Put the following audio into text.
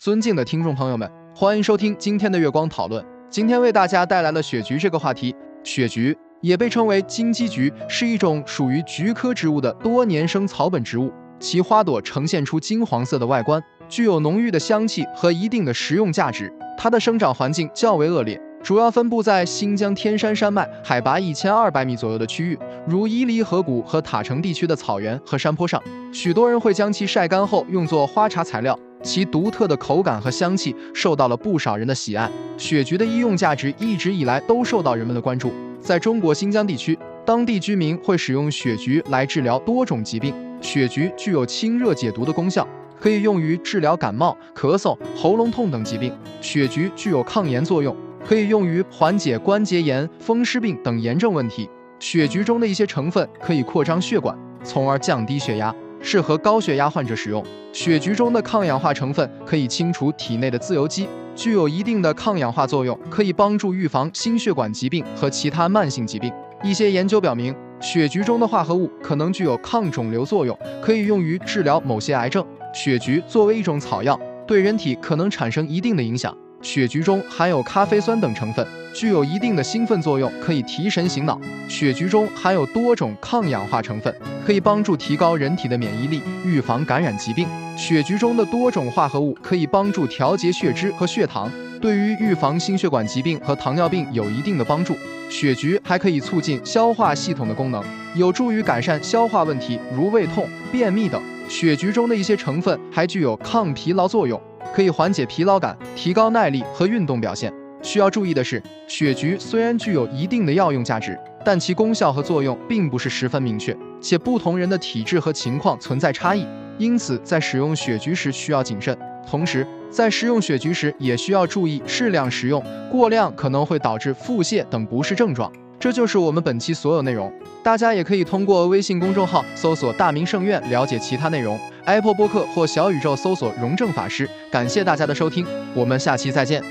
尊敬的听众朋友们，欢迎收听今天的月光讨论。今天为大家带来了雪菊这个话题。雪菊也被称为金鸡菊，是一种属于菊科植物的多年生草本植物，其花朵呈现出金黄色的外观，具有浓郁的香气和一定的食用价值。它的生长环境较为恶劣。主要分布在新疆天山山脉海拔一千二百米左右的区域，如伊犁河谷和塔城地区的草原和山坡上。许多人会将其晒干后用作花茶材料，其独特的口感和香气受到了不少人的喜爱。雪菊的医用价值一直以来都受到人们的关注。在中国新疆地区，当地居民会使用雪菊来治疗多种疾病。雪菊具有清热解毒的功效，可以用于治疗感冒、咳嗽、喉咙痛等疾病。雪菊具有抗炎作用。可以用于缓解关节炎、风湿病等炎症问题。雪菊中的一些成分可以扩张血管，从而降低血压，适合高血压患者使用。血菊中的抗氧化成分可以清除体内的自由基，具有一定的抗氧化作用，可以帮助预防心血管疾病和其他慢性疾病。一些研究表明，血菊中的化合物可能具有抗肿瘤作用，可以用于治疗某些癌症。血菊作为一种草药，对人体可能产生一定的影响。雪菊中含有咖啡酸等成分，具有一定的兴奋作用，可以提神醒脑。雪菊中含有多种抗氧化成分，可以帮助提高人体的免疫力，预防感染疾病。雪菊中的多种化合物可以帮助调节血脂和血糖，对于预防心血管疾病和糖尿病有一定的帮助。雪菊还可以促进消化系统的功能，有助于改善消化问题，如胃痛、便秘等。雪菊中的一些成分还具有抗疲劳作用。可以缓解疲劳感，提高耐力和运动表现。需要注意的是，雪菊虽然具有一定的药用价值，但其功效和作用并不是十分明确，且不同人的体质和情况存在差异，因此在使用雪菊时需要谨慎。同时，在食用雪菊时也需要注意适量食用，过量可能会导致腹泻等不适症状。这就是我们本期所有内容，大家也可以通过微信公众号搜索“大明圣院”了解其他内容。Apple 播客或小宇宙搜索“荣正法师”。感谢大家的收听，我们下期再见。